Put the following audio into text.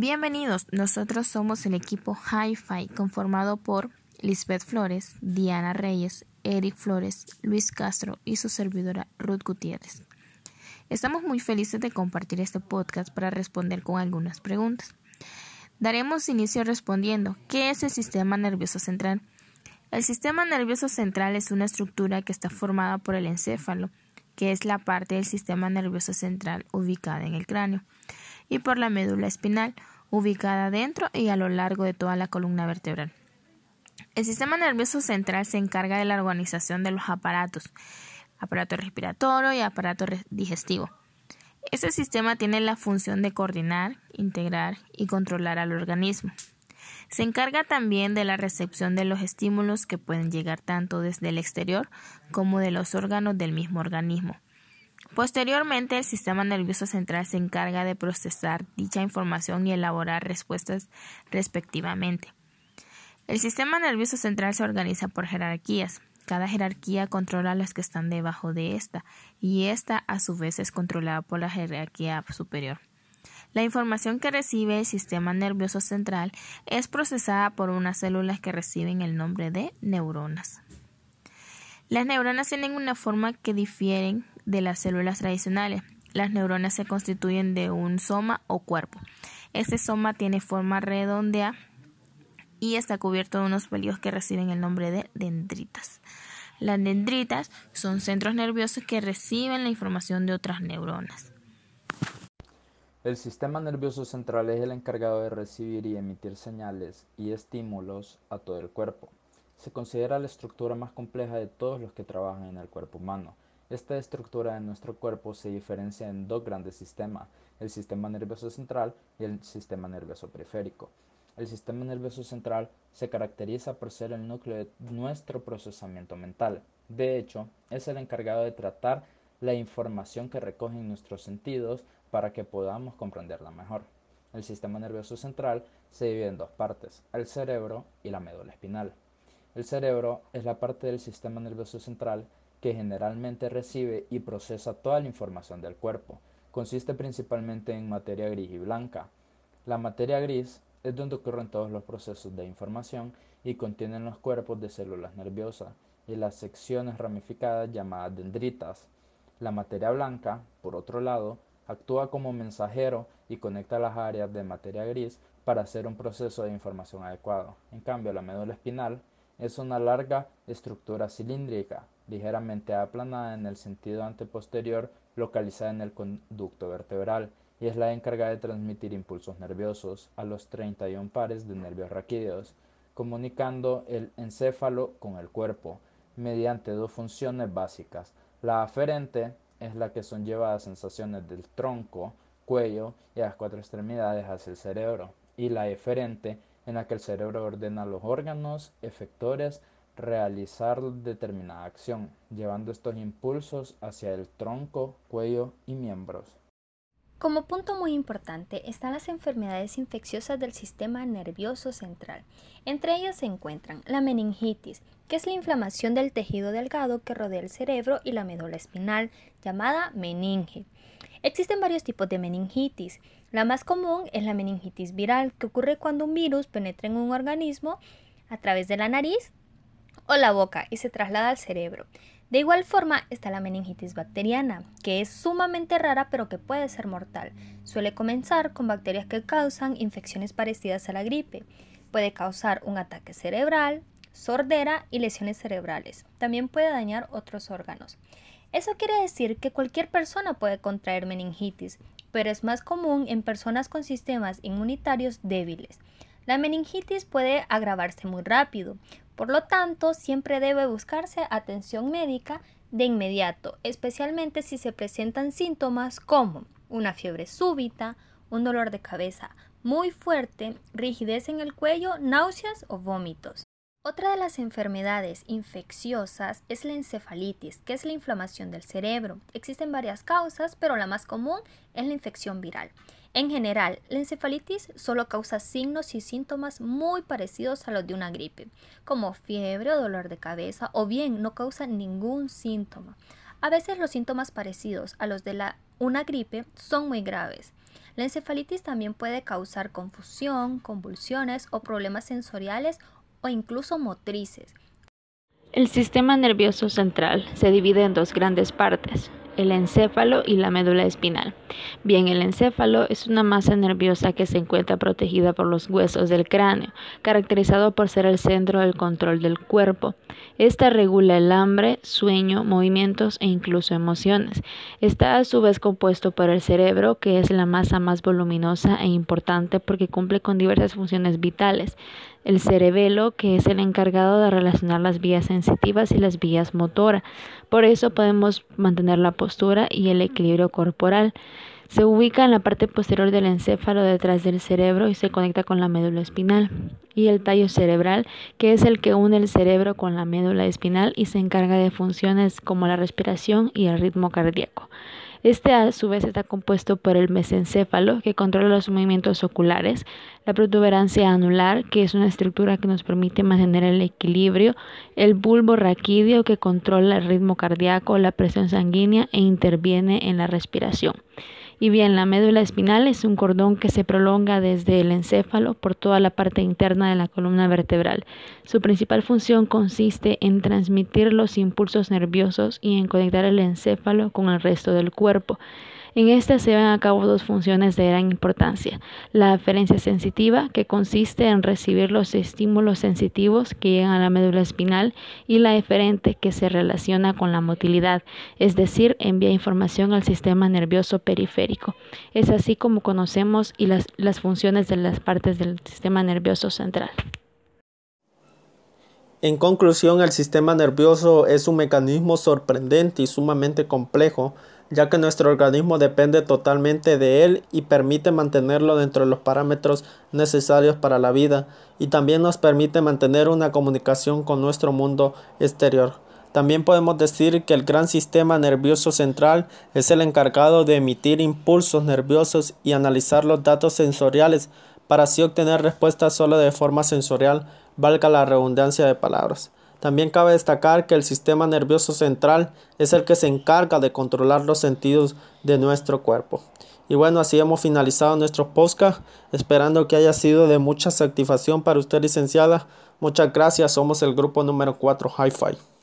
Bienvenidos, nosotros somos el equipo Hi-Fi conformado por Lisbeth Flores, Diana Reyes, Eric Flores, Luis Castro y su servidora Ruth Gutiérrez. Estamos muy felices de compartir este podcast para responder con algunas preguntas. Daremos inicio respondiendo ¿qué es el sistema nervioso central? El sistema nervioso central es una estructura que está formada por el encéfalo, que es la parte del sistema nervioso central ubicada en el cráneo, y por la médula espinal, ubicada dentro y a lo largo de toda la columna vertebral. El sistema nervioso central se encarga de la organización de los aparatos, aparato respiratorio y aparato digestivo. Este sistema tiene la función de coordinar, integrar y controlar al organismo. Se encarga también de la recepción de los estímulos que pueden llegar tanto desde el exterior como de los órganos del mismo organismo. Posteriormente, el sistema nervioso central se encarga de procesar dicha información y elaborar respuestas respectivamente. El sistema nervioso central se organiza por jerarquías. Cada jerarquía controla las que están debajo de esta, y esta a su vez es controlada por la jerarquía superior. La información que recibe el sistema nervioso central es procesada por unas células que reciben el nombre de neuronas. Las neuronas tienen una forma que difieren de las células tradicionales. Las neuronas se constituyen de un soma o cuerpo. Este soma tiene forma redondeada y está cubierto de unos pelillos que reciben el nombre de dendritas. Las dendritas son centros nerviosos que reciben la información de otras neuronas. El sistema nervioso central es el encargado de recibir y emitir señales y estímulos a todo el cuerpo. Se considera la estructura más compleja de todos los que trabajan en el cuerpo humano. Esta estructura de nuestro cuerpo se diferencia en dos grandes sistemas, el sistema nervioso central y el sistema nervioso periférico. El sistema nervioso central se caracteriza por ser el núcleo de nuestro procesamiento mental. De hecho, es el encargado de tratar la información que recogen nuestros sentidos para que podamos comprenderla mejor. El sistema nervioso central se divide en dos partes, el cerebro y la médula espinal. El cerebro es la parte del sistema nervioso central que generalmente recibe y procesa toda la información del cuerpo. Consiste principalmente en materia gris y blanca. La materia gris es donde ocurren todos los procesos de información y contienen los cuerpos de células nerviosas y las secciones ramificadas llamadas dendritas. La materia blanca, por otro lado, actúa como mensajero y conecta las áreas de materia gris para hacer un proceso de información adecuado. En cambio, la médula espinal es una larga estructura cilíndrica, ligeramente aplanada en el sentido anteposterior, localizada en el conducto vertebral y es la encargada de transmitir impulsos nerviosos a los 31 pares de nervios raquídeos, comunicando el encéfalo con el cuerpo mediante dos funciones básicas. La aferente es la que son llevadas sensaciones del tronco, cuello y las cuatro extremidades hacia el cerebro, y la eferente en la que el cerebro ordena a los órganos efectores realizar determinada acción, llevando estos impulsos hacia el tronco, cuello y miembros. Como punto muy importante están las enfermedades infecciosas del sistema nervioso central. Entre ellas se encuentran la meningitis, que es la inflamación del tejido delgado que rodea el cerebro y la médula espinal, llamada meninge. Existen varios tipos de meningitis. La más común es la meningitis viral, que ocurre cuando un virus penetra en un organismo a través de la nariz o la boca y se traslada al cerebro. De igual forma está la meningitis bacteriana, que es sumamente rara pero que puede ser mortal. Suele comenzar con bacterias que causan infecciones parecidas a la gripe. Puede causar un ataque cerebral, sordera y lesiones cerebrales. También puede dañar otros órganos. Eso quiere decir que cualquier persona puede contraer meningitis, pero es más común en personas con sistemas inmunitarios débiles. La meningitis puede agravarse muy rápido, por lo tanto, siempre debe buscarse atención médica de inmediato, especialmente si se presentan síntomas como una fiebre súbita, un dolor de cabeza muy fuerte, rigidez en el cuello, náuseas o vómitos. Otra de las enfermedades infecciosas es la encefalitis, que es la inflamación del cerebro. Existen varias causas, pero la más común es la infección viral. En general, la encefalitis solo causa signos y síntomas muy parecidos a los de una gripe, como fiebre o dolor de cabeza, o bien no causa ningún síntoma. A veces los síntomas parecidos a los de una gripe son muy graves. La encefalitis también puede causar confusión, convulsiones o problemas sensoriales o incluso motrices. El sistema nervioso central se divide en dos grandes partes, el encéfalo y la médula espinal. Bien, el encéfalo es una masa nerviosa que se encuentra protegida por los huesos del cráneo, caracterizado por ser el centro del control del cuerpo. Esta regula el hambre, sueño, movimientos e incluso emociones. Está a su vez compuesto por el cerebro, que es la masa más voluminosa e importante porque cumple con diversas funciones vitales el cerebelo, que es el encargado de relacionar las vías sensitivas y las vías motoras. Por eso podemos mantener la y el equilibrio corporal. Se ubica en la parte posterior del encéfalo detrás del cerebro y se conecta con la médula espinal. Y el tallo cerebral, que es el que une el cerebro con la médula espinal y se encarga de funciones como la respiración y el ritmo cardíaco. Este a su vez está compuesto por el mesencéfalo, que controla los movimientos oculares, la protuberancia anular, que es una estructura que nos permite mantener el equilibrio, el bulbo raquídeo, que controla el ritmo cardíaco, la presión sanguínea e interviene en la respiración. Y bien, la médula espinal es un cordón que se prolonga desde el encéfalo por toda la parte interna de la columna vertebral. Su principal función consiste en transmitir los impulsos nerviosos y en conectar el encéfalo con el resto del cuerpo. En esta se llevan a cabo dos funciones de gran importancia. La aferencia sensitiva, que consiste en recibir los estímulos sensitivos que llegan a la médula espinal, y la eferente, que se relaciona con la motilidad, es decir, envía información al sistema nervioso periférico. Es así como conocemos y las, las funciones de las partes del sistema nervioso central. En conclusión, el sistema nervioso es un mecanismo sorprendente y sumamente complejo ya que nuestro organismo depende totalmente de él y permite mantenerlo dentro de los parámetros necesarios para la vida y también nos permite mantener una comunicación con nuestro mundo exterior. También podemos decir que el gran sistema nervioso central es el encargado de emitir impulsos nerviosos y analizar los datos sensoriales para así obtener respuestas solo de forma sensorial, valga la redundancia de palabras. También cabe destacar que el sistema nervioso central es el que se encarga de controlar los sentidos de nuestro cuerpo. Y bueno, así hemos finalizado nuestro podcast, esperando que haya sido de mucha satisfacción para usted, licenciada. Muchas gracias, somos el grupo número 4 Hi-Fi.